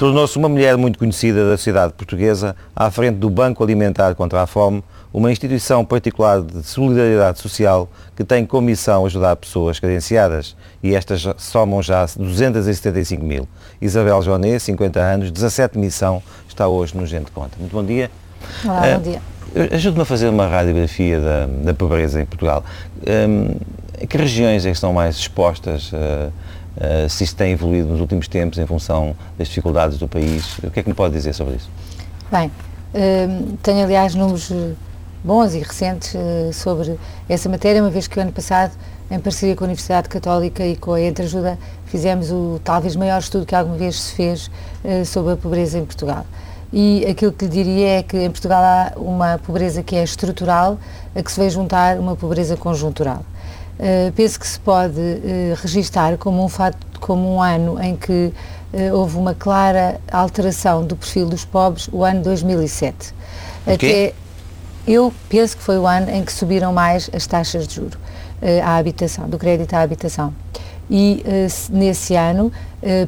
Tornou-se uma mulher muito conhecida da sociedade portuguesa à frente do Banco Alimentar contra a Fome, uma instituição particular de solidariedade social que tem como missão ajudar pessoas carenciadas e estas somam já 275 mil. Isabel Joné, 50 anos, 17 missão, está hoje no Gente Conta. Muito bom dia. Olá, uh, bom dia. Ajude-me a fazer uma radiografia da, da pobreza em Portugal. Um, que regiões é que estão mais expostas? Uh, uh, se isto tem evoluído nos últimos tempos em função das dificuldades do país. O que é que me pode dizer sobre isso? Bem, uh, tenho aliás números eh, bons e recentes uh, sobre essa matéria, uma vez que o ano passado, em parceria com a Universidade Católica e com a Entreajuda, fizemos o talvez maior estudo que alguma vez se fez sobre a pobreza em Portugal. E aquilo que lhe diria é que em Portugal há uma pobreza que é estrutural, a que se vai juntar uma pobreza conjuntural. Uh, penso que se pode uh, registar como um, fato, como um ano em que uh, houve uma clara alteração do perfil dos pobres, o ano 2007. Até eu penso que foi o ano em que subiram mais as taxas de juro uh, à habitação, do crédito à habitação. E nesse ano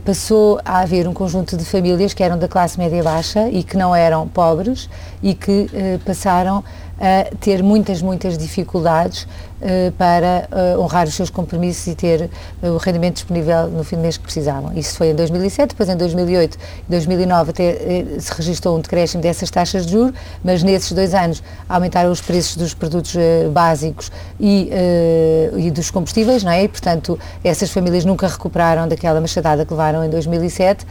passou a haver um conjunto de famílias que eram da classe média baixa e que não eram pobres e que passaram a ter muitas, muitas dificuldades uh, para uh, honrar os seus compromissos e ter uh, o rendimento disponível no fim do mês que precisavam. Isso foi em 2007, depois em 2008 e 2009 até se registrou um decréscimo dessas taxas de juros, mas nesses dois anos aumentaram os preços dos produtos básicos e, e dos combustíveis, não é? E, portanto, essas famílias nunca recuperaram daquela machadada que levaram em 2007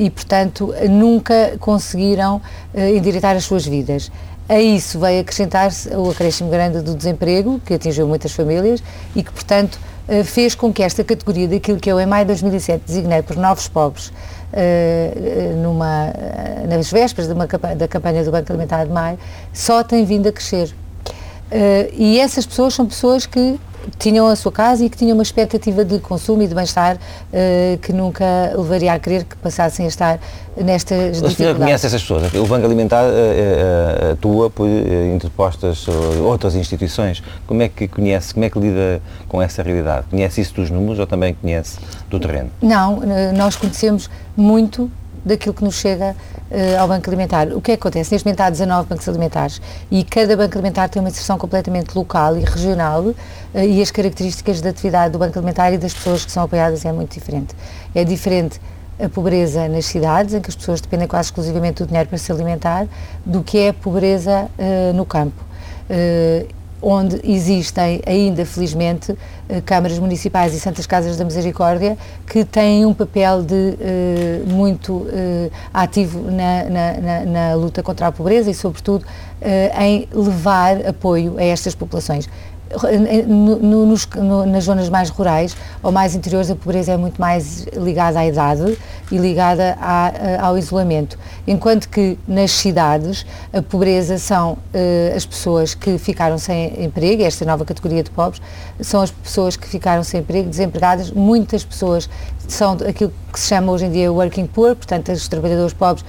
e, portanto, nunca conseguiram endireitar as suas vidas. A isso veio acrescentar-se o acréscimo grande do desemprego, que atingiu muitas famílias e que, portanto, eh, fez com que esta categoria daquilo que eu em maio de 2007 designei por novos pobres, eh, eh, numa, nas vésperas uma, da campanha do Banco Alimentar de Maio, só tem vindo a crescer. E essas pessoas são pessoas que tinham a sua casa e que tinham uma expectativa de consumo e de bem-estar uh, que nunca levaria a crer que passassem a estar nestas dificuldades. A conhece essas pessoas? O Banco Alimentar uh, atua por interpostas outras instituições. Como é que conhece, como é que lida com essa realidade? Conhece isso dos números ou também conhece do terreno? Não, nós conhecemos muito daquilo que nos chega uh, ao Banco Alimentar. O que é que acontece? Neste momento há 19 bancos alimentares e cada Banco Alimentar tem uma inserção completamente local e regional uh, e as características da atividade do Banco Alimentar e das pessoas que são apoiadas é muito diferente. É diferente a pobreza nas cidades, em que as pessoas dependem quase exclusivamente do dinheiro para se alimentar, do que é a pobreza uh, no campo onde existem ainda, felizmente, eh, câmaras municipais e santas casas da misericórdia que têm um papel de, uh, muito uh, ativo na, na, na, na, luta contra a pobreza e, sobretudo, uh, em levar apoio a estas populações no, no, nos, no, nas zonas mais rurais ou mais interiores a pobreza é muito mais ligada à idade e ligada à, ao isolamento, enquanto que nas cidades a pobreza são uh, as pessoas que ficaram sem emprego, esta nova categoria de pobres, são as pessoas que ficaram sem emprego, desempregadas, muitas pessoas são aquilo que se chama hoje em dia working poor, portanto os trabalhadores pobres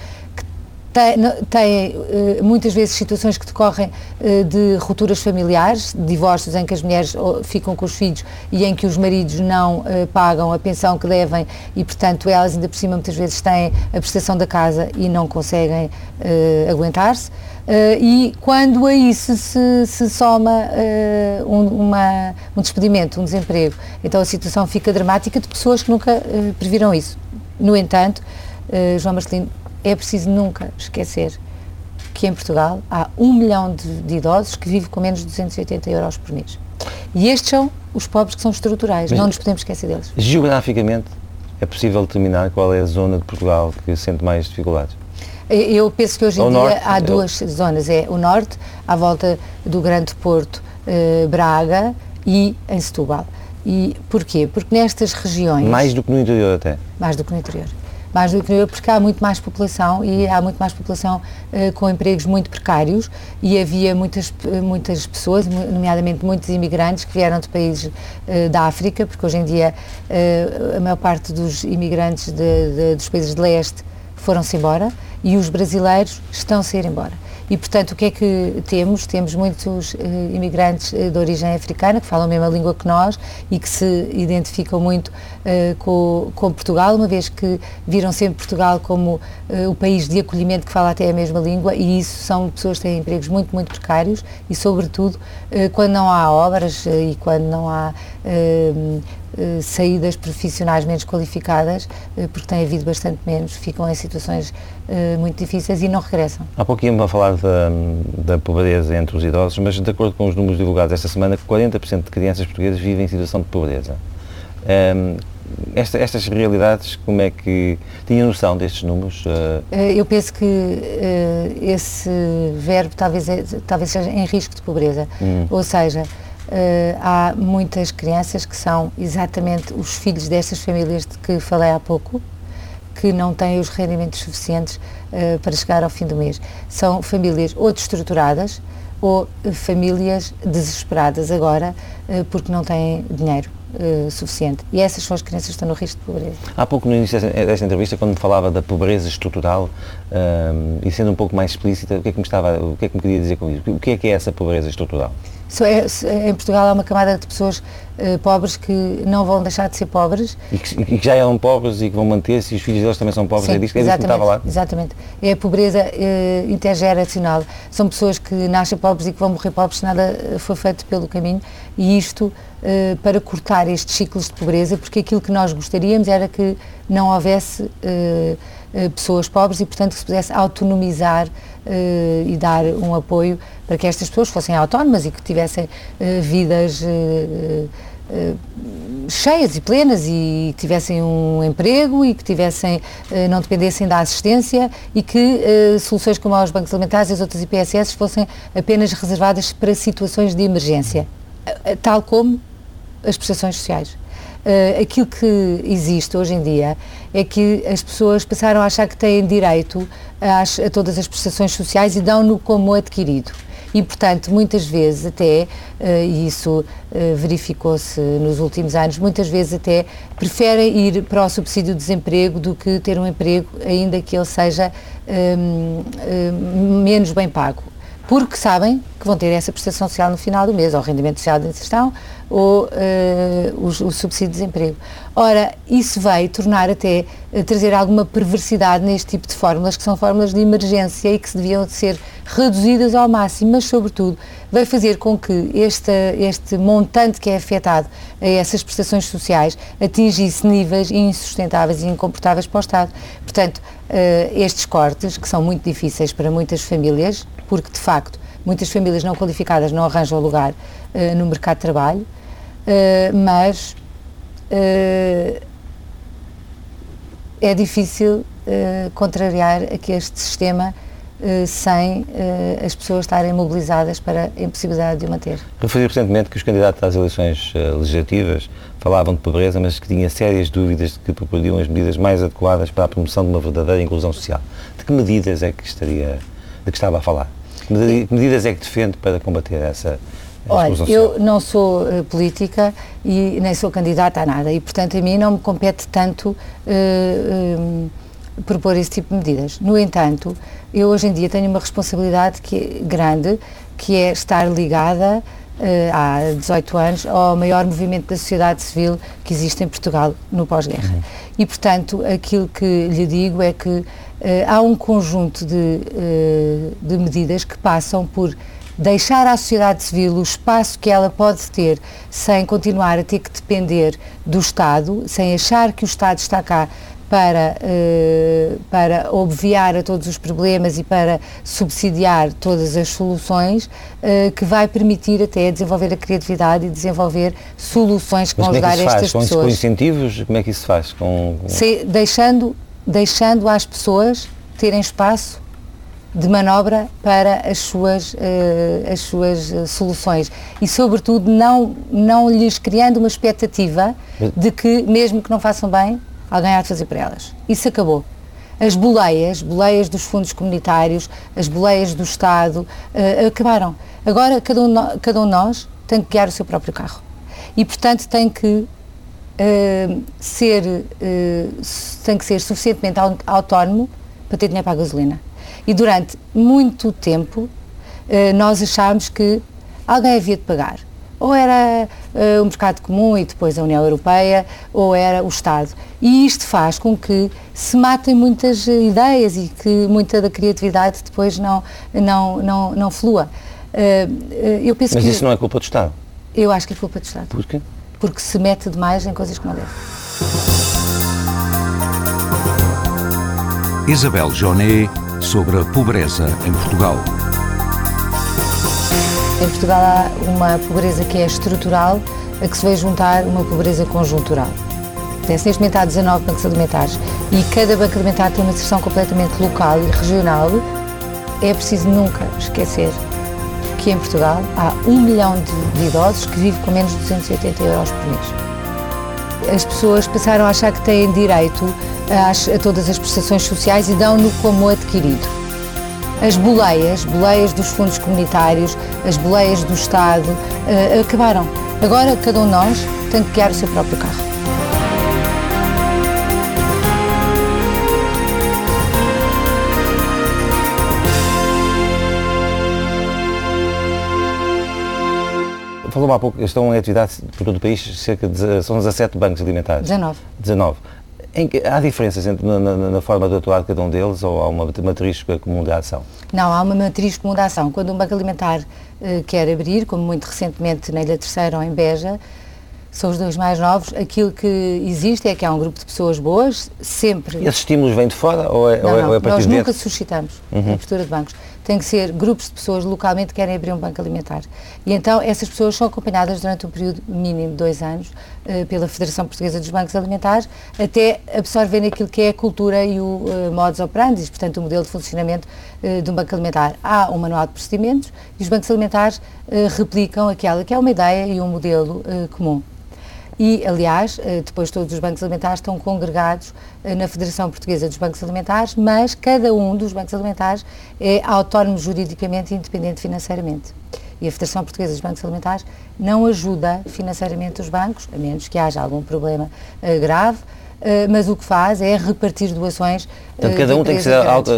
têm eh, muitas vezes situações que decorrem eh, de rupturas familiares, divórcios em que as mulheres ficam com os filhos e em que os maridos não eh, pagam a pensão que devem e, portanto, elas ainda por cima muitas vezes têm a prestação da casa e não conseguem aguentar-se. Uh, e quando a isso se, se soma uh, um, uma, um despedimento, um desemprego, então a situação fica dramática de pessoas que nunca uh, previram isso. No entanto, João Marcelino, é preciso nunca esquecer que em Portugal há um milhão de, de, idosos que vivem com menos de 280 euros por mês. E estes são os pobres que são estruturais, Mas, não nos podemos esquecer deles. Geograficamente, é possível determinar qual é a zona de Portugal que sente mais dificuldades? Eu penso que hoje em dia norte, há duas é... zonas, é o norte, à volta do Grande Porto, eh, Braga e em Setúbal. E porquê? Porque nestas regiões... Mais do que no interior até? Mais do que no interior mais do que eu, porque há muito mais população e há muito mais população uh, com empregos muito precários e havia muitas, muitas pessoas, nomeadamente muitos imigrantes que vieram de países uh, da África, porque hoje em dia uh, a maior parte dos imigrantes de, de, dos países de leste foram-se embora e os brasileiros estão-se a ir embora. E, portanto, o que é que temos? Temos muitos uh, imigrantes uh, de origem africana que falam a mesma língua que nós e que se identificam muito uh, com, com, Portugal, uma vez que viram sempre Portugal como o país de acolhimento que fala até a mesma língua e isso são pessoas que têm empregos muito, muito precários e, sobretudo, quando não há obras e quando não há eh, saídas profissionais menos qualificadas, eh, porque tem havido bastante menos, ficam em situações eh, muito difíceis e não regressam. Há pouco íamos a falar da, da pobreza entre os idosos, mas de acordo com os números divulgados esta semana, 40% de crianças portuguesas vivem em situação de pobreza. Um, ehm, esta, estas realidades, como é que tinha noção destes números? Eu penso que uh, esse verbo talvez, é, talvez seja em risco de pobreza, hum. ou seja, há muitas crianças que são exatamente os filhos destas famílias de que falei há pouco, que não têm os rendimentos suficientes uh, para chegar ao fim do mês. São famílias ou destruturadas ou famílias desesperadas agora uh, porque não têm dinheiro. Suficiente. E essas são as crianças que estão no risco de pobreza. Há pouco no início desta, entrevista, quando me falava da pobreza estrutural, e sendo um pouco mais explícita, o que é que me estava, o que é que me queria dizer com isso? O que é que é essa pobreza estrutural? É, em Portugal há uma camada de pessoas uh, pobres que não vão deixar de ser pobres. E que, e que já eram pobres e que vão manter-se e os filhos deles também são pobres, Sim, é disso, é disso que estava lá? Exatamente. É a pobreza uh, intergeracional. São pessoas que nascem pobres e que vão morrer pobres se nada eh, for feito pelo caminho e isto uh, para cortar estes ciclos de pobreza, porque aquilo que nós gostaríamos era que não houvesse pessoas pobres e, portanto, que se pudesse autonomizar e dar um apoio para que estas pessoas fossem autónomas e que tivessem uh, vidas uh, uh, cheias e plenas e que tivessem um emprego e que tivessem, não dependessem da assistência e que soluções como os bancos alimentares e as outras IPSS fossem apenas reservadas para situações de emergência, tal como as prestações sociais. Uh, aquilo que existe hoje em dia é que as pessoas passaram a achar que têm direito a, todas as prestações sociais e dão-no como adquirido. E, portanto, muitas vezes até, uh, e isso uh, verificou-se nos últimos anos, muitas vezes até preferem ir para o subsídio de desemprego do que ter um emprego, ainda que ele seja um, um, menos bem pago. Porque sabem que vão ter essa prestação social no final do mês, ou rendimento social de inserção, ou uh, o, o, subsídio de desemprego. Ora, isso vai tornar até, uh, trazer alguma perversidade neste tipo de fórmulas, que são fórmulas de emergência e que se deviam ser reduzidas ao máximo, mas, sobretudo, vai fazer com que este, este montante que é afetado a essas prestações sociais atingisse níveis insustentáveis e incomportáveis para o Estado. Portanto, uh, estes cortes, que são muito difíceis para muitas famílias, porque de facto muitas famílias não qualificadas não arranjam lugar uh, no mercado de trabalho, uh, mas uh, é difícil contrariar aqui este sistema sem as pessoas estarem mobilizadas para a impossibilidade de o manter. Referi recentemente que os candidatos às eleições legislativas falavam de pobreza, mas que tinha sérias dúvidas de que propunham as medidas mais adequadas para a promoção de uma verdadeira inclusão social. De que medidas é que estaria, de que estava a falar? Que medidas é que defende para combater essa Olha, eu não sou uh, política e nem sou candidata a nada e, portanto, a mim não me compete tanto uh, uh, propor esse tipo de medidas. No entanto, eu hoje em dia tenho uma responsabilidade que é grande, que é estar ligada há 18 anos ao maior movimento da sociedade civil que existe em Portugal no pós-guerra. Uhum. E, portanto, aquilo que lhe digo é que há um conjunto de, eh, de medidas que passam por deixar à sociedade civil o espaço que ela pode ter sem continuar a ter que depender do Estado, sem achar que o Estado está cá para, uh, para obviar a todos os problemas e para subsidiar todas as soluções, que vai permitir até desenvolver a criatividade e desenvolver soluções que Mas vão é ajudar estas com pessoas. Com incentivos, como é que isso se faz? Com, com... Se, deixando deixando às pessoas terem espaço de manobra para as suas, uh, as suas uh, soluções e, sobretudo, não, não lhes criando uma expectativa de que, mesmo que não façam bem, alguém há de fazer para elas. Isso acabou. As boleias, boleias dos fundos comunitários, as boleias do Estado, uh, acabaram. Agora, cada um, cada um de nós tem que guiar o seu próprio carro. E, portanto, tem que uh, ser, uh, tem que ser suficientemente autónomo para ter dinheiro para a gasolina. E durante muito tempo nós achámos que alguém havia de pagar. Ou era uh, o mercado comum e depois a União Europeia, ou era o Estado. E isto faz com que se matem muitas ideias e que muita da criatividade depois não, não, não, não flua. Uh, eu penso Mas que, isso não é culpa do Estado? Eu acho que é culpa do Estado. Por quê? Porque se mete demais em coisas que não deve. Isabel Joné sobre a pobreza em Portugal. Em Portugal há uma pobreza que é estrutural, a que se vai juntar uma pobreza conjuntural. Neste momento há 19 bancos alimentares e cada banco alimentar tem uma inserção completamente local e regional. É preciso nunca esquecer que em Portugal há um milhão de, idosos que vivem com menos de 280 euros por mês. As pessoas passaram a achar que têm direito a, a todas as prestações sociais e dão-no como adquirido as boleias, boleias dos fundos comunitários, as boleias do Estado, uh, acabaram. Agora cada um de nós tem que guiar o seu próprio carro. Falou há pouco, estão em atividade por todo o país, cerca de, são 17 bancos alimentares. 19. 19. Que, há diferenças entre, na, na, na, forma de atuar de cada um deles ou há uma matriz comum de ação? Não, há uma matriz comum de ação. Quando um banco alimentar uh, quer abrir, como muito recentemente na Ilha Terceira ou em Beja, são os dois mais novos, aquilo que existe é que há um grupo de pessoas boas, sempre... E esses estímulos vêm de fora ou é, não, ou é, ou é a partir nós nunca suscitamos uhum. a abertura de bancos tem que ser grupos de pessoas localmente que querem abrir um banco alimentar. E então essas pessoas são acompanhadas durante um período mínimo de dois anos uh, pela Federação Portuguesa dos Bancos Alimentares até absorverem aquilo que é a cultura e o uh, modus operandi, portanto o modelo de funcionamento uh, de um banco alimentar. Há um manual de procedimentos e os bancos alimentares replicam aquela que é uma ideia e um modelo comum. E, aliás, eh, depois todos os bancos alimentares estão congregados eh, na Federação Portuguesa dos Bancos Alimentares, mas cada um dos bancos alimentares é autónomo juridicamente e independente financeiramente. E a Federação Portuguesa dos Bancos Alimentares não ajuda financeiramente os bancos, a menos que haja algum problema uh, grave, mas o que faz é repartir doações. Portanto, cada um tem que ser, auto,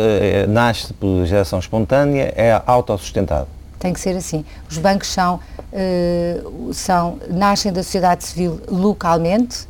nasce por geração espontânea, é autossustentado. Tem que ser assim. Os bancos são uh, são, nascem da sociedade civil localmente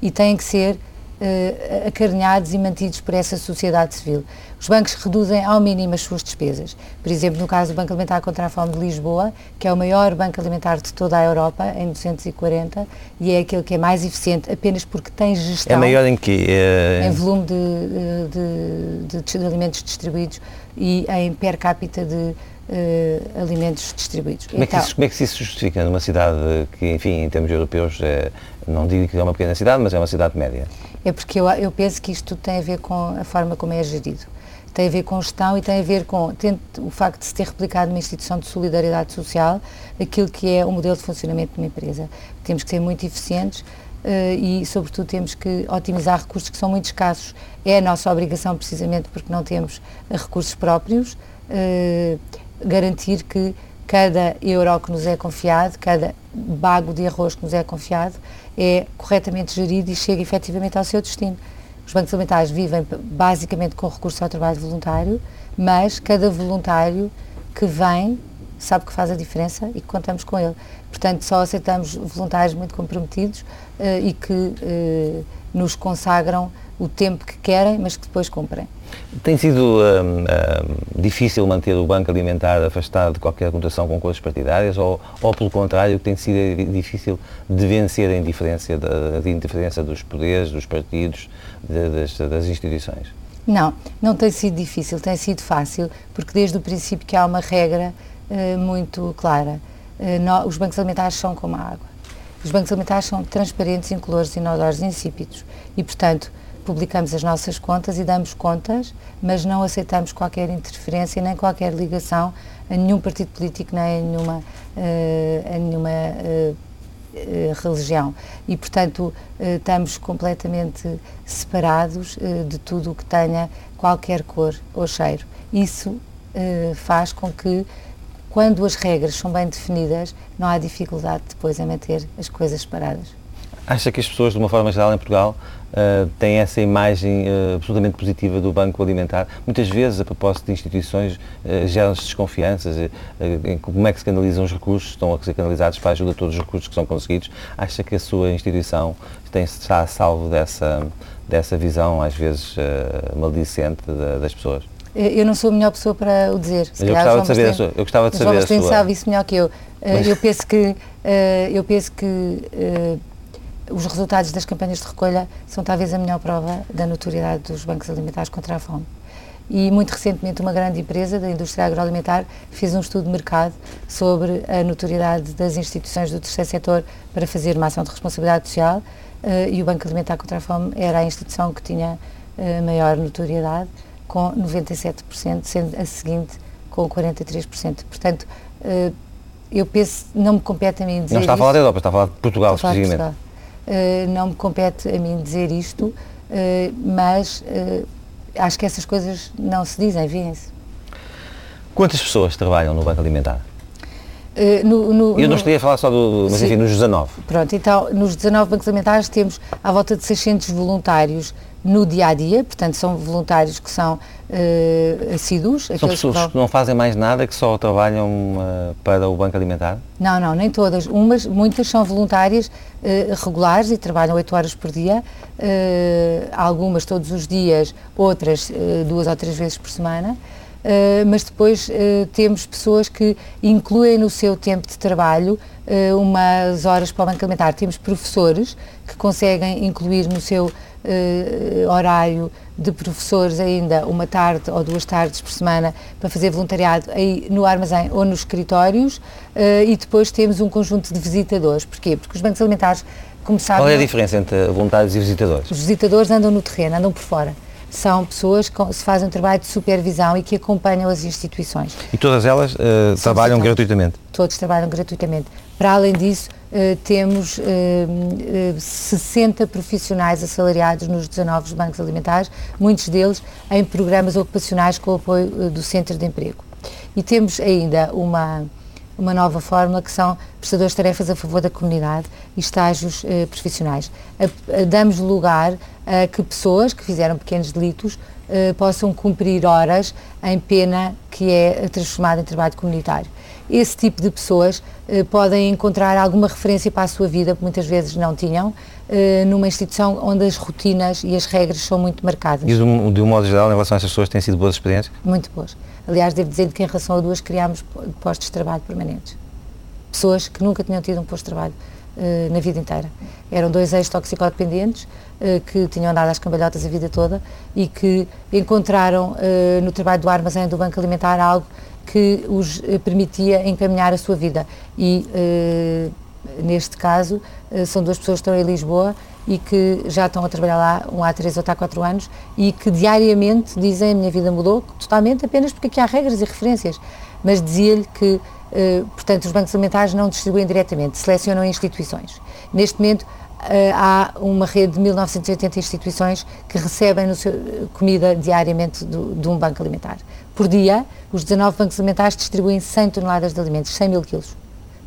e têm que ser uh, acarinhados e mantidos por essa sociedade civil. Os bancos reduzem ao mínimo as suas despesas. Por exemplo, no caso do Banco Alimentar contra a Fome de Lisboa, que é o maior banco alimentar de toda a Europa, em 240, e é aquele que é mais eficiente apenas porque tem gestão. É maior em que? É... Em volume de, de, de, de alimentos distribuídos e em per capita de uh, alimentos distribuídos. Como, então, é que isso, como é que isso se justifica numa cidade que, enfim, em termos europeus, é, não digo que é uma pequena cidade, mas é uma cidade média? É porque eu, eu penso que isto tudo tem a ver com a forma como é gerido. Tem a ver com gestão e tem a ver com o facto de se ter replicado uma instituição de solidariedade social, aquilo que é o modelo de funcionamento de uma empresa. Temos que ser muito eficientes, Uh, e, sobretudo, temos que otimizar recursos que são muito escassos. É a nossa obrigação, precisamente porque não temos recursos próprios. Uh, garantir que cada euro que nos é confiado, cada bago de arroz que nos é confiado, é corretamente gerido e chega efetivamente ao seu destino. Os bancos alimentares vivem basicamente com recurso ao trabalho voluntário, mas cada voluntário que vem sabe que faz a diferença e que contamos com ele. Portanto, só aceitamos voluntários muito comprometidos uh, e que uh, nos consagram o tempo que querem, mas que depois cumprem. Tem sido hum, hum, difícil manter o Banco Alimentar afastado de qualquer conotação com coisas partidárias ou, ou, pelo contrário, tem sido difícil de vencer a indiferença, da, indiferença dos poderes, dos partidos, de, das, das instituições? Não, não tem sido difícil, tem sido fácil, porque desde o princípio que há uma regra uh, muito clara. Uh, no, os bancos alimentares são como a água. Os bancos alimentares são transparentes, incolores, inodores insípidos. E, portanto, publicamos as nossas contas e damos contas, mas não aceitamos qualquer interferência nem qualquer ligação a nenhum partido político nem a nenhuma, uh, a nenhuma uh, religião. E, portanto, estamos completamente separados de tudo o que tenha qualquer cor ou cheiro. Isso faz com que quando as regras são bem definidas, não há dificuldade depois em manter as coisas separadas. Acha que as pessoas, de uma forma geral, em Portugal, uh, têm essa imagem uh, absolutamente positiva do Banco Alimentar. Muitas vezes, a propósito de instituições, uh, geram-se desconfianças em como é que se canalizam os recursos, estão a ser canalizados para a ajuda de todos os recursos que são conseguidos. Acha que a sua instituição tem, está a salvo dessa, dessa visão, às vezes maldicente das pessoas? Eu não sou a melhor pessoa para o dizer. Se eu, gostava de saber a sua, eu gostava de saber a sua. sabe isso melhor que eu. Eu penso que, eu penso que os resultados das campanhas de recolha são talvez a melhor prova da notoriedade dos bancos alimentares contra a fome. E muito recentemente uma grande empresa da indústria agroalimentar fez um estudo de mercado sobre a notoriedade das instituições do terceiro setor para fazer uma ação de responsabilidade social uh, e o Banco Alimentar contra a Fome era a instituição que tinha uh, maior notoriedade, com 97%, sendo a seguinte com 43%. Portanto, uh, eu penso, não me compete a mim dizer Não está a falar da Europa, está a falar de Portugal, especificamente. Eh, não me compete a mim dizer isto, uh, mas uh, acho que essas coisas não se dizem, vêem-se. Quantas pessoas trabalham no Banco Alimentar? No, no, Eu não estaria a falar só do, mas sim. enfim, nos 19. Pronto, então nos 19 bancos alimentares temos à volta de 600 voluntários no dia a dia, portanto são voluntários que são uh, assíduos. São pessoas que, que, não fazem mais nada, que só trabalham uh, para o Banco Alimentar? Não, não, nem todas. Umas, muitas são voluntárias uh, regulares e trabalham 8 horas por dia, algumas todos os dias, outras duas ou três vezes por semana. Uh, mas depois uh, temos pessoas que incluem no seu tempo de trabalho uh, umas horas para o banco alimentar. Temos professores que conseguem incluir no seu horário de professores ainda uma tarde ou duas tardes por semana para fazer voluntariado aí no armazém ou nos escritórios e depois temos um conjunto de visitadores. Porquê? Porque os bancos alimentares, como sabem... Qual é a diferença entre voluntários e visitadores? Os visitadores andam no terreno, andam por fora são pessoas que se fazem um trabalho de supervisão e que acompanham as instituições. E todas elas uh, trabalham gratuitamente? Todos trabalham gratuitamente. Para além disso, uh, temos uh, uh, 60 profissionais assalariados nos 19 bancos alimentares, muitos deles em programas ocupacionais com o apoio do Centro de Emprego. E temos ainda uma uma nova fórmula que são prestadores de tarefas a favor da comunidade e estágios eh, profissionais. A, a, damos lugar a que pessoas que fizeram pequenos delitos eh, possam cumprir horas em pena que é transformada em trabalho comunitário. Esse tipo de pessoas eh, podem encontrar alguma referência para a sua vida, que muitas vezes não tinham, eh, numa instituição onde as rotinas e as regras são muito marcadas. E de um, de um modo geral, em relação a essas pessoas, têm sido boas experiências? Muito boas. Aliás, devo dizer que em relação a duas criámos postos de trabalho permanentes. Pessoas que nunca tinham tido um posto de trabalho uh, na vida inteira. Eram dois ex-toxicodependentes uh, que tinham andado às cambalhotas a vida toda e que encontraram uh, no trabalho do armazém do Banco Alimentar algo que os permitia encaminhar a sua vida. E, neste caso, são duas pessoas que estão em Lisboa e que já estão a trabalhar lá um há três ou há quatro anos e que diariamente dizem a minha vida mudou totalmente apenas porque aqui há regras e referências. Mas dizia-lhe que, eh, portanto, os bancos alimentares não distribuem diretamente, selecionam instituições. Neste momento, eh, há uma rede de 1980 instituições que recebem seu, comida diariamente do, de um banco alimentar. Por dia, os 19 bancos alimentares distribuem 100 toneladas de alimentos, 100 mil quilos,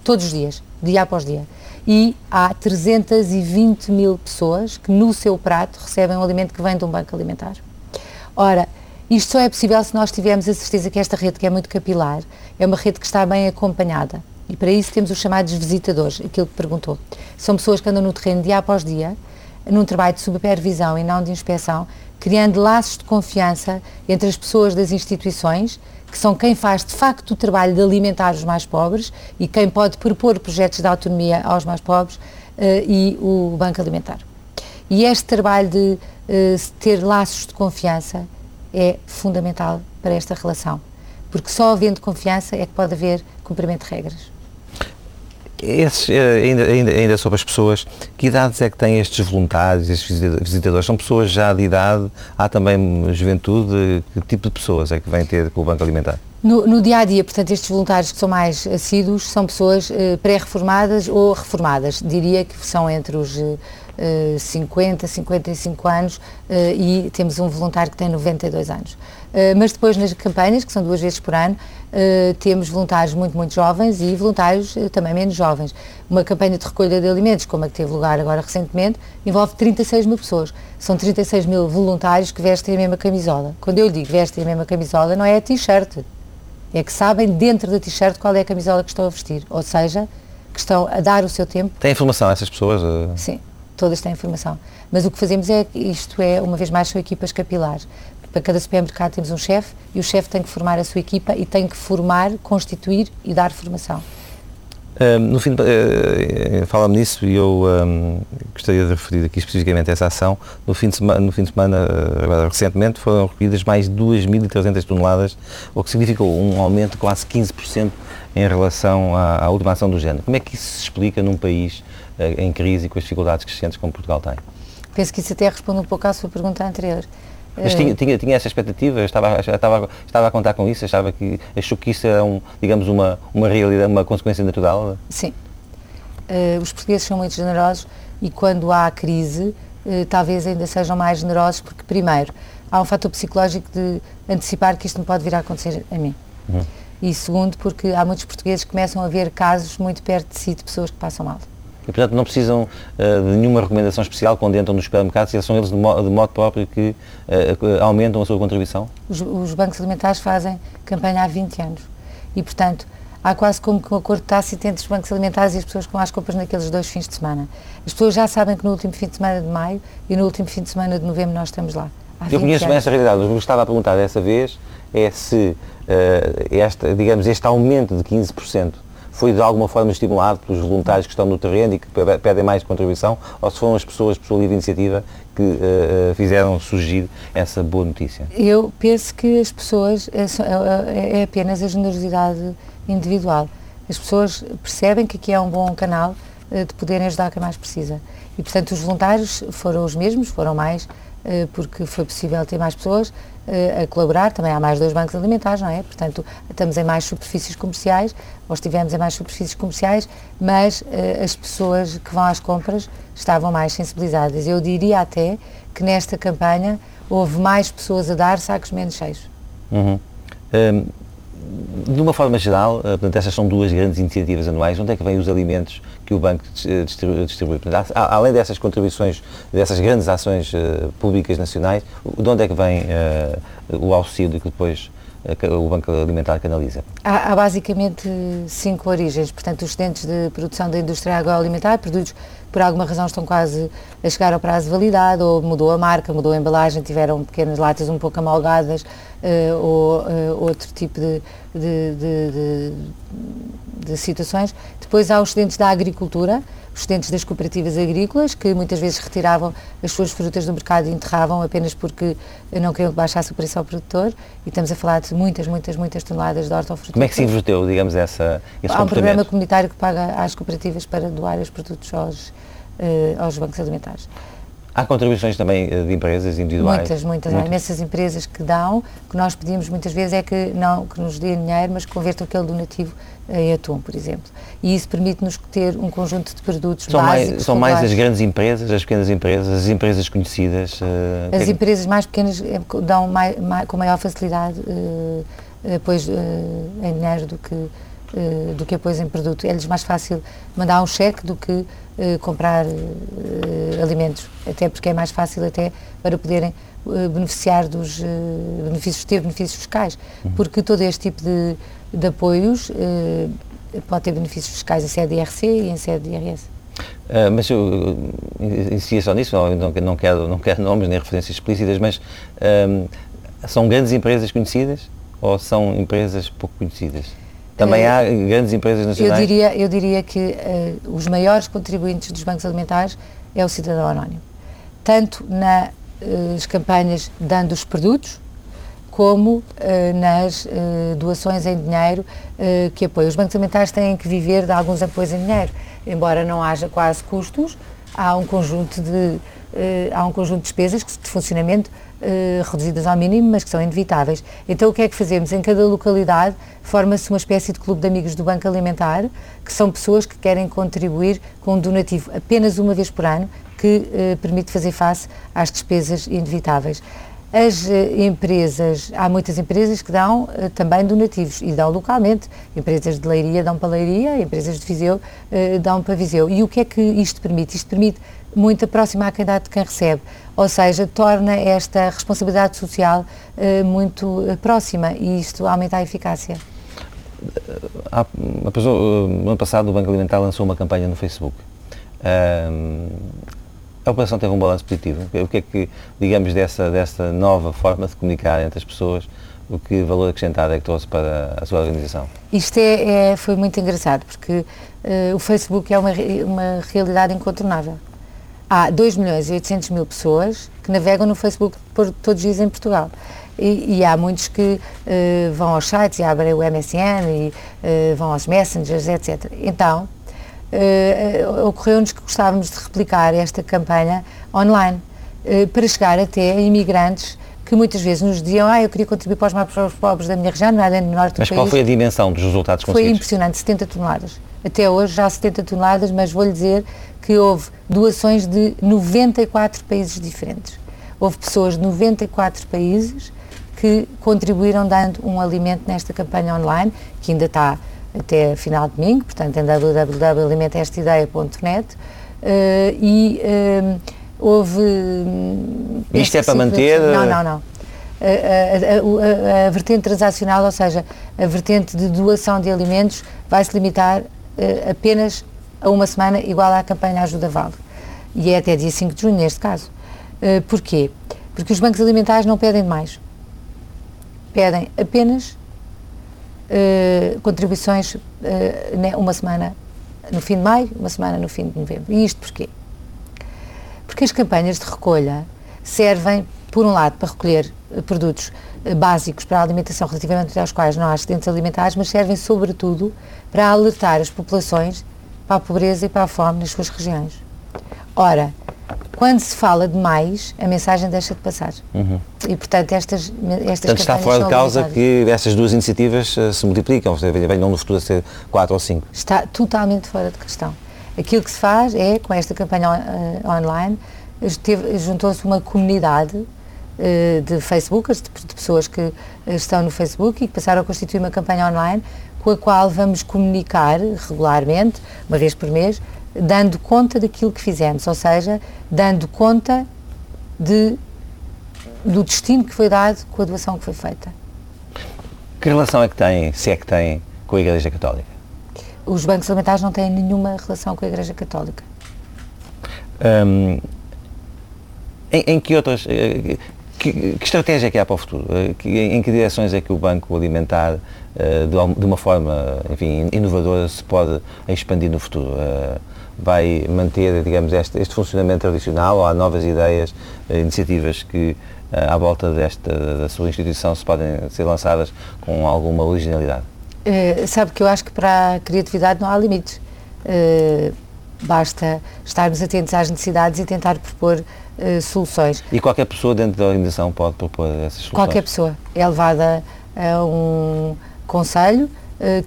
todos os dias, dia após dia e há 320 mil pessoas que no seu prato recebem um alimento que vem de um banco alimentar. Ora, isto só é possível se nós tivermos a certeza que esta rede, que é muito capilar, é uma rede que está bem acompanhada. E para isso temos os chamados visitadores, aquilo que perguntou. São pessoas que andam no terreno dia após dia, num trabalho de supervisão e não de inspeção, criando laços de confiança entre as pessoas das instituições que são quem faz de facto o trabalho de alimentar os mais pobres e quem pode propor projetos de autonomia aos mais pobres uh, e o Banco Alimentar. E este trabalho de uh, ter laços de confiança é fundamental para esta relação, porque só havendo confiança é que pode haver cumprimento de regras. Esses, eh, ainda, ainda, ainda sobre as pessoas, que idades é que têm estes voluntários, estes visitadores? São pessoas já de idade? Há também juventude? Que tipo de pessoas é que vêm ter com o Banco Alimentar? No, no, dia a dia, portanto, estes voluntários que são mais assíduos são pessoas eh, pré-reformadas ou reformadas. Diria que são entre os uh, 50, 55 anos uh, e temos um voluntário que tem 92 anos. Uh, mas depois nas campanhas, que são duas vezes por ano, uh, temos voluntários muito, muito jovens e voluntários uh, também menos jovens. Uma campanha de recolha de alimentos, como a que teve lugar agora recentemente, envolve 36 mil pessoas. São 36 mil voluntários que vestem a mesma camisola. Quando eu digo vestem a mesma camisola, não é a t-shirt. É que sabem dentro da t-shirt qual é a camisola que estão a vestir. Ou seja, que estão a dar o seu tempo. Tem informação essas pessoas? Sim, todas têm informação. Mas o que fazemos é, isto é, uma vez mais, são equipas capilares. Para cada supermercado temos um chefe e o chefe tem que formar a sua equipa e tem que formar, constituir e dar formação. Um, no fim, uh, fala-me nisso e eu um, gostaria de referir aqui especificamente essa ação. No fim de semana, no fim de semana uh, recentemente, foram recolhidas mais de 2.300 toneladas, o que significou um aumento de quase 15% em relação à, à, última ação do género. Como é que isso se explica num país uh, em crise e com as dificuldades crescentes como Portugal tem? Penso que isso até responde um pouco à sua pergunta anterior. Mas tinha, tinha, tinha essa expectativa, estava, estava, estava a contar com isso, achava que, achou que isso era, um, digamos, uma, uma realidade, uma consequência natural? Sim. Uh, os portugueses são muito generosos e quando há crise, uh, talvez ainda sejam mais generosos, porque, primeiro, há um fator psicológico de antecipar que isto não pode vir a acontecer a mim. Uhum. E segundo, porque há muitos portugueses que começam a ver casos muito perto de si de pessoas que passam mal. E, portanto, não precisam uh, de nenhuma recomendação especial quando entram nos supermercados e são eles de, mo de modo próprio que uh, aumentam a sua contribuição? Os, os, bancos alimentares fazem campanha há 20 anos e, portanto, há quase como que um acordo tácito entre os bancos alimentares e as pessoas que vão às compras naqueles dois fins de semana. As pessoas já sabem que no último fim de semana de maio e no último fim de semana de novembro nós estamos lá. Eu conheço bem essa realidade. O que estava a perguntar dessa vez é se uh, esta, digamos, este aumento de 15% foi de alguma forma estimulado pelos voluntários que estão no terreno e que pedem mais contribuição, ou se foram as pessoas, por sua livre iniciativa, que uh, fizeram surgir essa boa notícia? Eu penso que as pessoas, é, é, apenas a generosidade individual. As pessoas percebem que aqui é um bom canal de poderem ajudar quem mais precisa. E, portanto, os voluntários foram os mesmos, foram mais, porque foi possível ter mais pessoas, a colaborar, também há mais dois bancos alimentares, não é? Portanto, estamos em mais superfícies comerciais, ou estivemos em mais superfícies comerciais, mas uh, as pessoas que vão às compras estavam mais sensibilizadas. Eu diria até que nesta campanha houve mais pessoas a dar sacos menos cheios. Uhum. Um, de uma forma geral, uh, portanto, essas são duas grandes iniciativas anuais. Onde é que vêm os alimentos que o banco distribui? Portanto, além dessas contribuições, dessas grandes ações uh, públicas nacionais, de onde é que vem o auxílio que depois o Banco Alimentar canaliza? Há, há, basicamente cinco origens. Portanto, os excedentes de produção da indústria agroalimentar, produtos por alguma razão estão quase a chegar ao prazo de validade, ou mudou a marca, mudou a embalagem, tiveram pequenas latas um pouco amalgadas, uh, ou uh, outro tipo de, de, de, de, situações. Depois há os excedentes da agricultura, os excedentes das cooperativas agrícolas, que muitas vezes retiravam as suas frutas do mercado e enterravam apenas porque não queriam que baixasse o preço ao produtor, e estamos a falar de muitas, muitas, muitas toneladas de hortofrutícola. Como é que se inverteu, digamos, essa, esse Há um programa comunitário que paga às cooperativas para doar os produtos aos aos bancos alimentares. Há contribuições também eh, de empresas individuais? Muitas, muitas. muitas. Há imensas empresas que dão, que nós pedimos muitas vezes é que não que nos deem dinheiro, mas que convertam aquele donativo em atum, por exemplo. E isso permite-nos ter um conjunto de produtos são básicos. Mais, são mais as grandes empresas, as pequenas empresas, as empresas conhecidas? Uh, as empresas mais pequenas dão mais, mais, com maior facilidade uh, uh, em dinheiro do que, uh, do que apoio em produto. É-lhes mais fácil mandar um cheque do que uh, comprar uh, alimentos, até porque é mais fácil até para poderem beneficiar dos benefícios, ter benefícios fiscais, uhum. porque todo este tipo de, de apoios pode ter benefícios fiscais em sede de IRC e em sede de IRS. Uh, mas eu, insisto só nisso, não, não, quero, não quero nomes nem referências explícitas, mas são grandes empresas conhecidas ou são empresas pouco conhecidas? Também há grandes empresas nacionais? Eu diria, eu diria que uh, os maiores contribuintes dos bancos alimentares é o cidadão anónimo. Tanto nas uh, campanhas dando os produtos, como uh, nas doações em dinheiro que apoiam. Os bancos alimentares têm que viver de alguns apoios em dinheiro. Embora não haja quase custos, há um conjunto de há um conjunto de despesas de funcionamento reduzidas ao mínimo, mas que são inevitáveis. Então, o que é que fazemos? Em cada localidade forma-se uma espécie de clube de amigos do Banco Alimentar, que são pessoas que querem contribuir com um donativo apenas uma vez por ano, que permite fazer face às despesas inevitáveis. As eh, empresas, há muitas empresas que dão também donativos e dão localmente. Empresas de Leiria dão para Leiria, empresas de Viseu dão para Viseu. E o que é que isto permite? Isto permite muito aproximar a quem dá de quem recebe, ou seja, torna esta responsabilidade social uh, muito próxima e isto aumenta a eficácia. Há, no ano passado o Banco Alimentar lançou uma campanha no Facebook. A operação teve um balanço positivo. O que é que, digamos, dessa, dessa nova forma de comunicar entre as pessoas, o que valor acrescentado é que trouxe para a sua organização? Isto é, é foi muito engraçado, porque uh, o Facebook é uma, uma realidade incontornável. Há 2 milhões e 800 mil pessoas que navegam no Facebook por, todos os dias em Portugal. E, e, há muitos que uh, vão aos sites e abrem o MSN e uh, vão aos messengers, etc. Então, uh, ocorreu-nos que gostávamos de replicar esta campanha online para chegar até a imigrantes que muitas vezes nos diziam ah, eu queria contribuir para os mais pobres da minha região, não é no norte do Mas país. qual foi a dimensão dos resultados conseguidos? Foi impressionante, 70 toneladas. Até hoje já 70 toneladas, mas vou-lhe dizer que houve doações de 94 países diferentes. Houve pessoas de 94 países que contribuíram dando um alimento nesta campanha online, que ainda está até final de domingo, portanto em www.alimentestaideia.net uh, eh, e uh, houve... Isto é para manter... Não, não, não. A, a, a, a, vertente transacional, ou seja, a vertente de doação de alimentos, vai se limitar uh, apenas a uma semana, igual à campanha Ajuda Vale. E é até dia 5 de junho, neste caso. Uh, porquê? Porque os bancos alimentares não pedem mais. Pedem apenas uh, contribuições uh, uma semana no fim de maio, uma semana no fim de novembro. E isto porquê? Porque as campanhas de recolha servem, por um lado, para recolher uh, produtos básicos para a alimentação relativamente aos quais não há excedentes alimentares, mas servem sobretudo para alertar as populações para a pobreza e para a fome nas suas regiões. Ora, quando se fala demais, a mensagem deixa de passar. Uhum. E, portanto, estas, estas portanto, está fora de causa que essas duas iniciativas uh, se multiplicam, venham no futuro a ser quatro ou cinco. Está totalmente fora de questão. Aquilo que se faz é, com esta campanha uh, online, juntou-se uma comunidade uh, de Facebookers, de, de, pessoas que estão no Facebook e que passaram a constituir uma campanha online com a qual vamos comunicar regularmente, uma vez por mês, dando conta daquilo que fizemos, ou seja, dando conta de, do destino que foi dado com a doação que foi feita. Que relação é que tem, se é que tem, com a Igreja Católica? Os bancos alimentares não têm nenhuma relação com a Igreja Católica. Um, em, em, que outras. Eh, que, que, estratégia é que há para o futuro? Eh, que, em que direções é que o Banco Alimentar, uh, de, uma forma enfim, inovadora, se pode expandir no futuro? Uh, vai manter, digamos, este, este funcionamento tradicional ou há novas ideias, eh, iniciativas que à volta desta, da sua instituição se podem ser lançadas com alguma originalidade? Uh, sabe que eu acho que para a criatividade não há limites. Uh, basta estarmos atentos às necessidades e tentar propor uh, soluções. E qualquer pessoa dentro da organização pode propor essas soluções? Qualquer pessoa. É levada a um conselho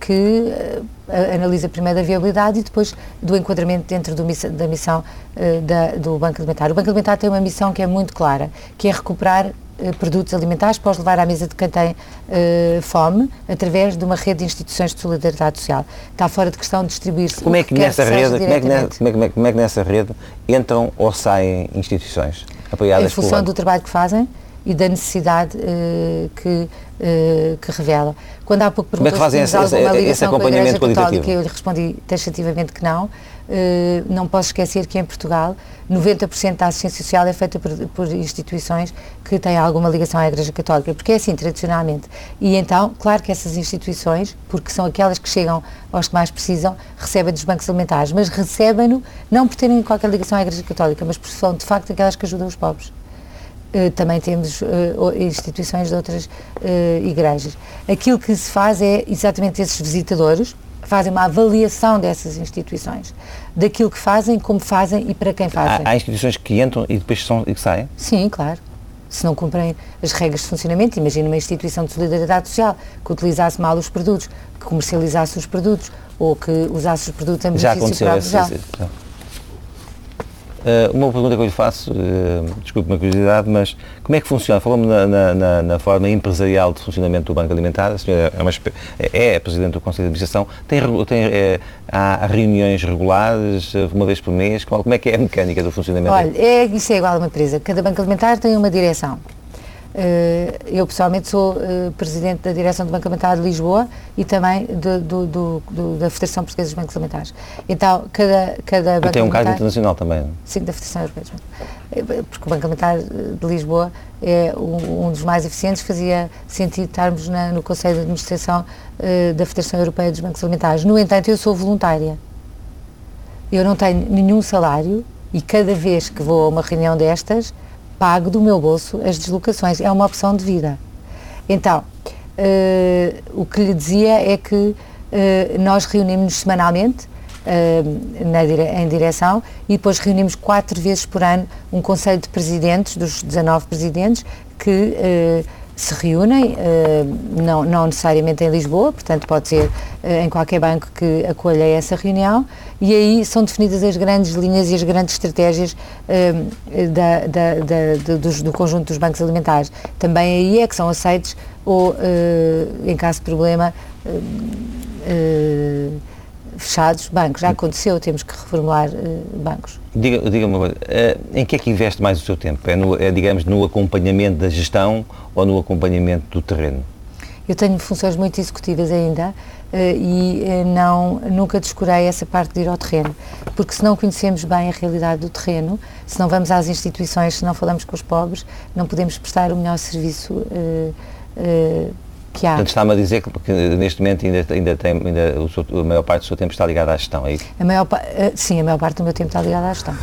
que analisa primeiro a viabilidade e depois do enquadramento dentro do, da missão da, do Banco Alimentar. O Banco Alimentar tem uma missão que é muito clara, que é recuperar produtos alimentares os levar à mesa de quem tem uh, fome, através de uma rede de instituições de solidariedade social. Está fora de questão de distribuir-se. Como é que, nessa rede, como é que, nessa, como, é, como, é, como é que nessa rede entram ou saem instituições apoiadas Em função do trabalho que fazem e da necessidade que uh, que revela. Quando há pouco perguntou Como é que fazem esse, esse, esse acompanhamento com qualitativo? Eu lhe respondi taxativamente que não. Uh, não posso esquecer que em Portugal 90% da assistência social é feita por, por, instituições que têm alguma ligação à Igreja Católica, porque é assim tradicionalmente. E então, claro que essas instituições, porque são aquelas que chegam aos que mais precisam, recebem dos bancos alimentares, mas recebem-no não por terem qualquer ligação à Igreja Católica, mas por são de facto aquelas que ajudam os pobres. Eh, também temos uh, instituições de outras igrejas. Aquilo que se faz é exatamente esses visitadores fazem uma avaliação dessas instituições, daquilo que fazem, como fazem e para quem fazem. Há, há instituições que entram e depois são, e que saem? Sim, claro. Se não cumprem as regras de funcionamento, imagina uma instituição de solidariedade social que utilizasse mal os produtos, que comercializasse os produtos ou que usasse os produtos em Já benefício aconteceu próprio. esse, Já. esse- Uh, uma pergunta que eu lhe faço, uh, desculpe uma curiosidade, mas como é que funciona? Falamos na, na- na- na forma empresarial de funcionamento do Banco Alimentar, a senhora é, uma é a Presidente do Conselho de Administração, tem, tem, eh, há reuniões regulares, uma vez por mês, qual- como é que é a mecânica do funcionamento? Olha, é, isso é igual a uma empresa. Cada banco alimentar tem uma direção. Eh, eu, pessoalmente, sou eh, presidente da direção do Banco Alimentar de Lisboa e também do- do- do- da Federação Portuguesa dos Bancos Alimentares. Então, cada, cada E banco tem um cargo internacional também. Sim, da Federação Europeia dos Bancos. Eh, Porque o Banco Alimentar de Lisboa é um, um dos mais eficientes, fazia sentido estarmos na- no Conselho de Administração da Federação Europeia dos Bancos Alimentares. No entanto, eu sou voluntária. Eu não tenho nenhum salário e cada vez que vou a uma reunião destas, pago do meu bolso as deslocações. É uma opção de vida. Então, eh, o que lhe dizia é que eh, nós reunimos-nos semanalmente eh, na em direção e depois reunimos quatro vezes por ano um conselho de presidentes, dos 19 presidentes, que se reúnem, eh, não, não necessariamente em Lisboa, portanto pode ser eh, em qualquer banco que acolha essa reunião, e aí são definidas as grandes linhas e as grandes estratégias eh, da- da- da- dos- do conjunto dos bancos alimentares. Também aí é que são aceitos ou, em caso de problema, fechados bancos. Já aconteceu, temos que reformular bancos. Diga- Diga-me uma coisa, eh, em que é que investe mais o seu tempo? É, no, é, digamos, no acompanhamento da gestão ou no acompanhamento do terreno? Eu tenho funções muito executivas ainda eh, e eh, não, nunca descurei essa parte de ir ao terreno, porque se não conhecemos bem a realidade do terreno, se não vamos às instituições, se não falamos com os pobres, não podemos prestar o melhor serviço que há. Portanto, está-me a dizer que, que neste momento ainda, ainda tem, ainda o seu- a maior parte do seu tempo está ligada à gestão, é isso? A maior, eh, sim, a maior parte do meu tempo está ligada à gestão.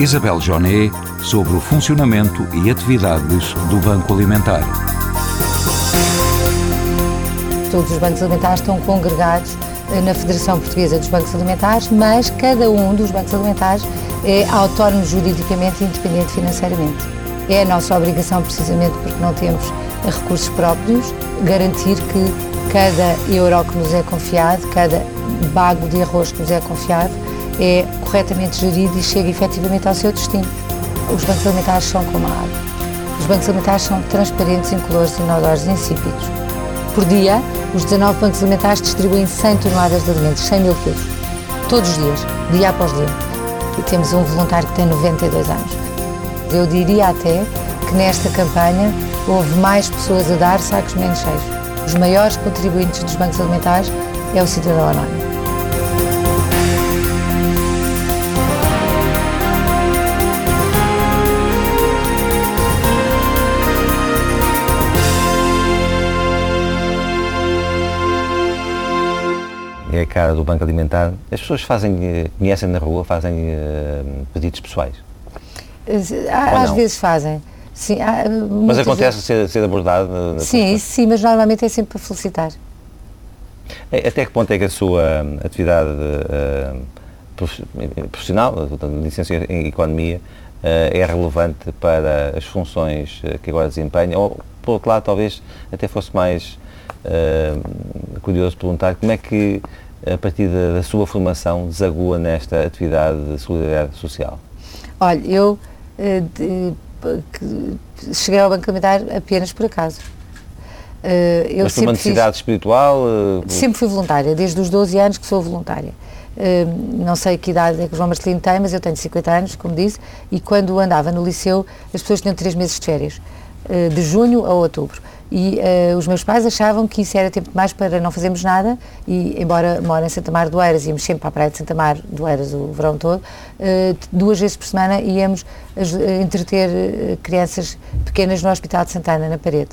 Isabel Joné sobre o funcionamento e atividades do Banco Alimentar. Todos os bancos alimentares estão congregados eh, na Federação Portuguesa dos Bancos Alimentares, mas cada um dos bancos alimentares é autónomo juridicamente e independente financeiramente. É a nossa obrigação, precisamente porque não temos recursos próprios, garantir que cada euro que nos é confiado, cada bago de arroz que nos é confiado, é corretamente gerido e chega efetivamente ao seu destino. Os bancos alimentares são como a água. Os bancos alimentares são transparentes, incolores, inodores e insípidos. Por dia, os 19 bancos alimentares distribuem 100 toneladas de alimentos, 100 mil quilos. Todos os dias, dia após dia. E temos um voluntário que tem 92 anos. Eu diria até que nesta campanha houve mais pessoas a dar sacos menos cheios. Os maiores contribuintes dos bancos alimentares é o cidadão anónimo. É a cara do Banco Alimentar. As pessoas fazem, eh, conhecem na rua, fazem eh, pedidos pessoais. Às vezes fazem. Sim, há, Mas muitas acontece vezes- ser, ser abordado? eh, Sim, isso sim, mas normalmente é sempre para felicitar. Eh, Até que ponto é que a sua hum, atividade eh, prof- profissional, portanto, licenciatura em Economia, eh, é relevante para as funções eh, que agora desempenha? Ou, por outro lado, talvez até fosse mais eh, curioso perguntar como é que, a partir da, da sua formação, desagua nesta atividade de solidariedade social? Olha, eu eh, de- que- cheguei ao Banco Alimentar apenas por acaso. Eh, eu Mas por uma sempre fiz- necessidade espiritual? eh, Sempre fui voluntária, desde os 12 anos que sou voluntária. Eh, não sei que idade é que o João Marcelino tem, mas eu tenho 50 anos, como disse, e quando andava no liceu as pessoas tinham 3 meses de férias, eh, de junho a outubro. E eh, os meus pais achavam que isso era tempo demais para não fazermos nada, e embora moro em Santa Mar do Eiras, íamos sempre para a praia de Santa Mar do Eiras o verão todo, eh, duas vezes por semana íamos eh, entreter eh, crianças pequenas no Hospital de Santana, na parede.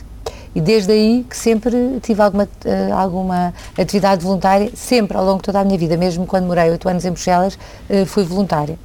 E desde aí que sempre tive alguma, eh, alguma atividade voluntária, sempre ao longo de toda a minha vida, mesmo quando morei oito anos em Bruxelas, eh, fui voluntária.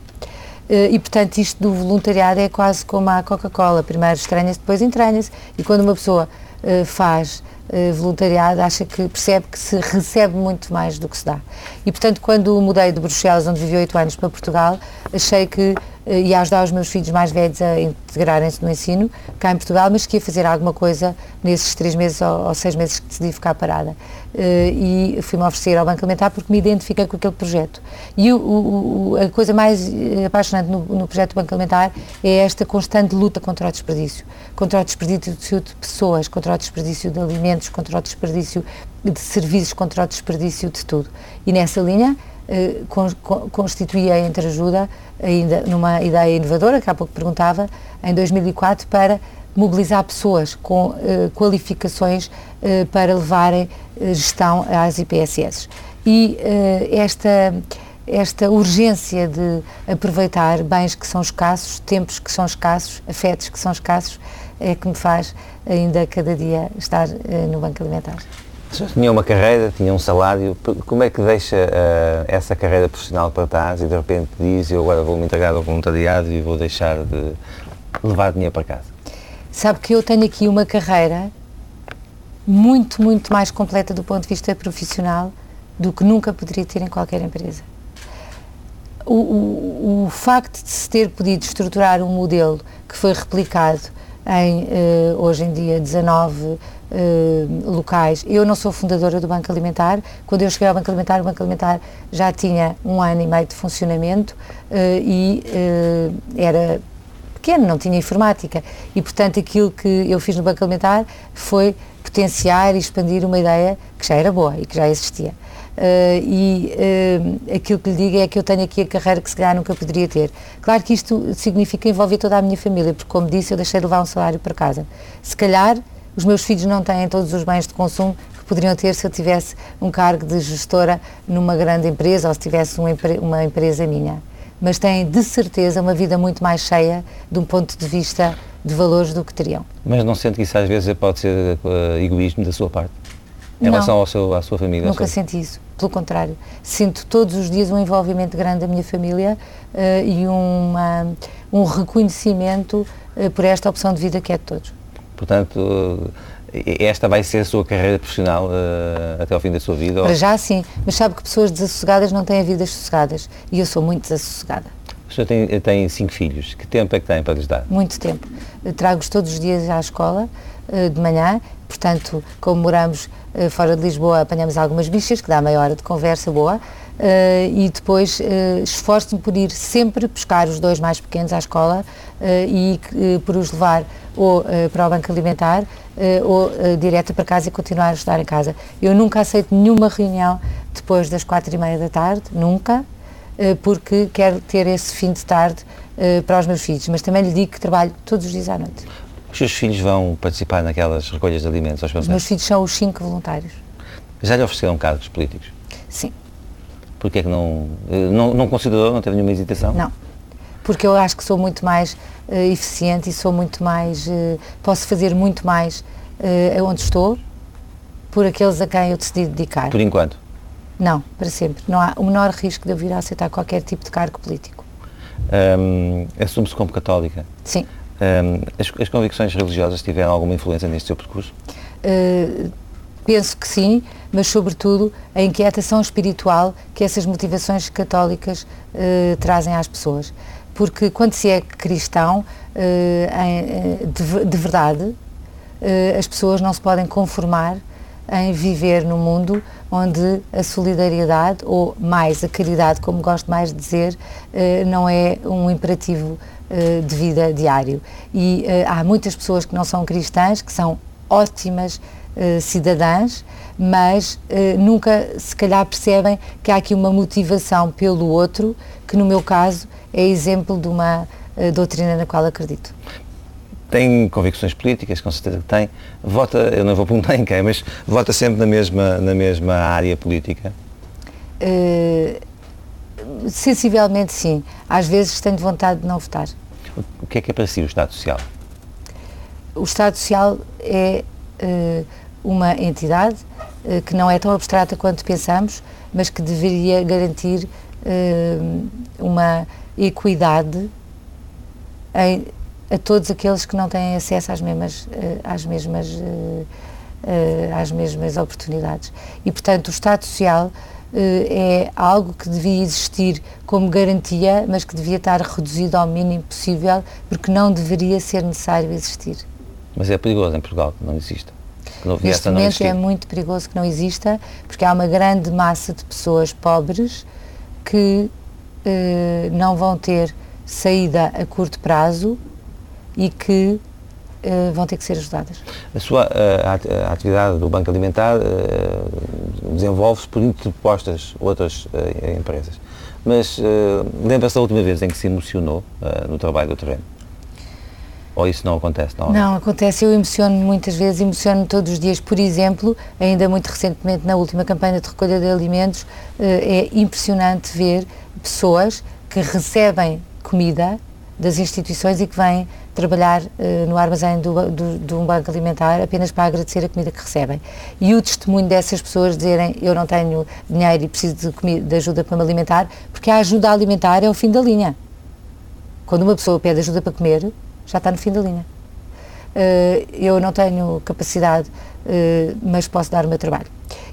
Eh, E, portanto, isto do voluntariado é quase como a Coca-Cola. Primeiro estranha-se, depois entranha-se. E quando uma pessoa eh, faz uh, voluntariado, acha que percebe que se recebe muito mais do que se dá. E, portanto, quando mudei de Bruxelas, onde vivi oito anos, para Portugal, achei que uh, ia ajudar os meus filhos mais velhos a integrarem-se no ensino, cá em Portugal, mas que ia fazer alguma coisa nesses três meses ou, ou seis meses que decidi ficar parada. Uh, e fui-me oferecer ao Banco Alimentar porque me identifiquei com aquele projeto. E o, o, a coisa mais apaixonante no, no projeto do Banco Alimentar é esta constante luta contra o desperdício. Contra o desperdício de pessoas, contra o desperdício de alimentos, contra o desperdício de serviços, contra o desperdício de tudo. E nessa linha, eh, constituía a Entreajuda, ainda numa ideia inovadora, que há pouco perguntava, em 2004, para mobilizar pessoas com eh, qualificações eh, para levarem eh, gestão às IPSS. E eh, esta esta urgência de aproveitar bens que são escassos, tempos que são escassos, afetos que são escassos, é que me faz ainda cada dia estar no Banco Alimentar. Tinha uma carreira, tinha um salário, como é que deixa uh, essa carreira profissional para trás e de repente diz eu agora vou me entregar ao voluntariado e vou deixar de levar dinheiro para casa? Sabe que eu tenho aqui uma carreira muito, muito mais completa do ponto de vista profissional do que nunca poderia ter em qualquer empresa. O, o, o facto de se ter podido estruturar um modelo que foi replicado em, uh, hoje em dia, 19 eh, locais. Eu não sou fundadora do Banco Alimentar. Quando eu cheguei ao Banco Alimentar, o Banco Alimentar já tinha um ano e meio de funcionamento uh, e era pequeno, não tinha informática. E, portanto, aquilo que eu fiz no Banco Alimentar foi potenciar e expandir uma ideia que já era boa e que já existia. Uh, e uh, aquilo que lhe digo é que eu tenho aqui a carreira que se calhar nunca poderia ter. Claro que isto significa envolver toda a minha família, porque como disse, eu deixei de levar um salário para casa. Se calhar os meus filhos não têm todos os bens de consumo que poderiam ter se eu tivesse um cargo de gestora numa grande empresa ou se tivesse uma, uma empresa minha. Mas têm de certeza uma vida muito mais cheia de um ponto de vista de valores do que teriam. Mas não sente que isso às vezes pode ser uh, egoísmo da sua parte? Em não, relação ao seu, à sua família? Nunca senti isso. Pelo contrário, sinto todos os dias um envolvimento grande da minha família uh, e uma, um reconhecimento uh, por esta opção de vida que é de todos. Portanto, uh, esta vai ser a sua carreira profissional até ao fim da sua vida? Para ou? já sim, mas sabe que pessoas desassossegadas não têm vidas sossegadas e eu sou muito desassossegada. O senhor tem, tem cinco filhos, que tempo é que tem para lhes dar? Muito tempo. Trago-os todos os dias à escola, de manhã, portanto, como moramos eh, fora de Lisboa apanhamos algumas bichas, que dá meia hora de conversa boa, Uh, e depois uh, esforço-me por ir sempre buscar os dois mais pequenos à escola uh, e por os levar ou para o banco alimentar ou direto para casa e continuar a estudar em casa. Eu nunca aceito nenhuma reunião depois das quatro e meia da tarde, nunca, porque quero ter esse fim de tarde para os meus filhos, mas também lhe digo que trabalho todos os dias à noite. Os seus filhos vão participar naquelas recolhas de alimentos aos Os meus filhos são os cinco voluntários. Já lhe ofereceram cargos políticos? Sim. Porquê é que não, eh, não, não considerou, não teve nenhuma hesitação? Não. Porque eu acho que sou muito mais uh, eficiente e sou muito mais, uh, posso fazer muito mais uh, onde estou por aqueles a quem eu decidi dedicar. Por enquanto? Não, para sempre. Não há o menor risco de eu vir a aceitar qualquer tipo de cargo político. Um, Assume-se como católica? Sim. Um, as, as, convicções religiosas tiveram alguma influência neste seu percurso? Uh, penso que sim, mas sobretudo a inquietação espiritual que essas motivações católicas uh, trazem às pessoas. Porque quando se é cristão, uh, em, de, de, verdade, as pessoas não se podem conformar em viver num mundo onde a solidariedade, ou mais a caridade, como gosto mais de dizer, não é um imperativo uh, de vida diário. E há muitas pessoas que não são cristãs, que são ótimas uh, cidadãs, mas nunca se calhar percebem que há aqui uma motivação pelo outro, que no meu caso é exemplo de uma doutrina na qual acredito tem convicções políticas, com certeza que tem. Vota, eu não vou perguntar em quem, mas vota sempre na mesma, na mesma área política? Uh, sensivelmente sim. Às vezes tenho vontade de não votar. O que é que é para si o Estado Social? O Estado Social é uh, uma entidade uh, que não é tão abstrata quanto pensamos, mas que deveria garantir uh, uma equidade em, a todos aqueles que não têm acesso às mesmas, às mesmas às mesmas oportunidades. E, portanto, o Estado Social é algo que devia existir como garantia, mas que devia estar reduzido ao mínimo possível, porque não deveria ser necessário existir. Mas é perigoso em Portugal que não exista. Que não momento é muito perigoso que não exista, porque há uma grande massa de pessoas pobres que eh, não vão ter saída a curto prazo e que eh, vão ter que ser ajudadas. A sua a, a atividade do Banco Alimentar uh, desenvolve-se por interpostas outras uh, empresas. Mas lembra-se da última vez em que se emocionou no trabalho do terreno? Ou isso não acontece? Não, não acontece. Eu emociono muitas vezes, emociono todos os dias. Por exemplo, ainda muito recentemente, na última campanha de recolha de alimentos, é impressionante ver pessoas que recebem comida das instituições e que vêm trabalhar uh, no armazém do, do, de um banco alimentar apenas para agradecer a comida que recebem. E o testemunho dessas pessoas dizerem eu não tenho dinheiro e preciso de, comida, de ajuda para me alimentar, porque a ajuda alimentar é o fim da linha. Quando uma pessoa pede ajuda para comer, já está no fim da linha. Uh, eu não tenho capacidade, uh, mas posso dar o meu trabalho.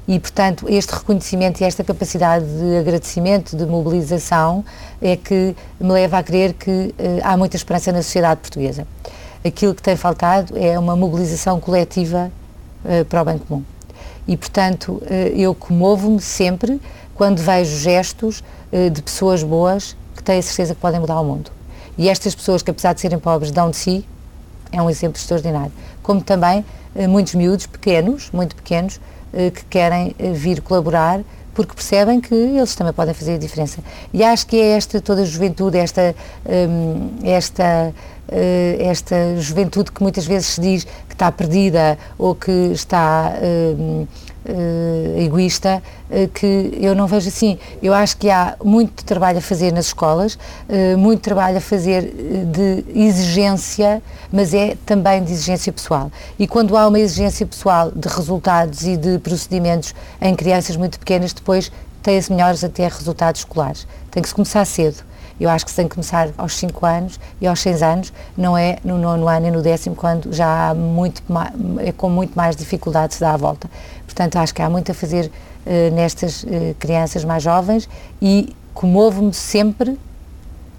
E, portanto, este reconhecimento e esta capacidade de agradecimento, de mobilização, é que me leva a crer que uh, há muita esperança na sociedade portuguesa. Aquilo que tem faltado é uma mobilização coletiva para o bem comum. E, portanto, eu comovo-me sempre quando vejo gestos de pessoas boas que têm a certeza que podem mudar o mundo. E estas pessoas que, apesar de serem pobres, dão de si, é um exemplo extraordinário. Como também muitos miúdos, pequenos, muito pequenos, eh, que querem eh, vir colaborar porque percebem que eles também podem fazer a diferença. E acho que é esta toda a juventude, esta, hum, esta, eh, esta juventude que muitas vezes se diz que está perdida ou que está hum, uh, egoísta uh, que eu não vejo assim. Eu acho que há muito trabalho a fazer nas escolas, uh, muito trabalho a fazer de exigência, mas é também de exigência pessoal. E quando há uma exigência pessoal de resultados e de procedimentos em crianças muito pequenas, depois tem-se melhores até resultados escolares. Tem que se começar cedo. Eu acho que se tem que começar aos 5 anos e aos 6 anos, não é no nono ano e no décimo, quando já há muito é com muito mais dificuldade se dá a volta. Portanto, acho que há muito a fazer uh, nestas uh, crianças mais jovens e comovo-me sempre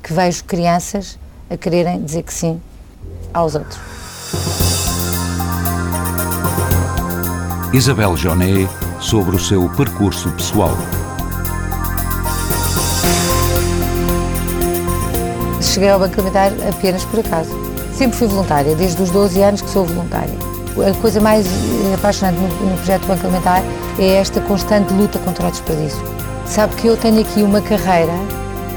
que vejo crianças a quererem dizer que sim aos outros. Isabel Joné sobre o seu percurso pessoal. Cheguei ao Banco Alimentar apenas por acaso. Sempre fui voluntária, desde os 12 anos que sou voluntária a coisa mais eh, apaixonante no, no projeto Banco Alimentar é esta constante luta contra o desperdício. Sabe que eu tenho aqui uma carreira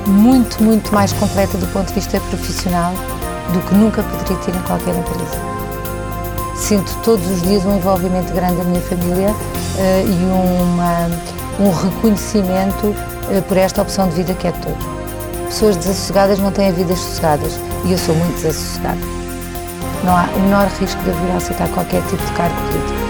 muito, muito mais completa do ponto de vista profissional do que nunca poderia ter em qualquer empresa. Sinto todos os dias um envolvimento grande da minha família uh, e uma, um reconhecimento uh, por esta opção de vida que é de todos. Pessoas desassossegadas não têm vidas sossegadas e eu sou muito desassossegada não há o menor risco de vir a aceitar qualquer tipo de cargo político.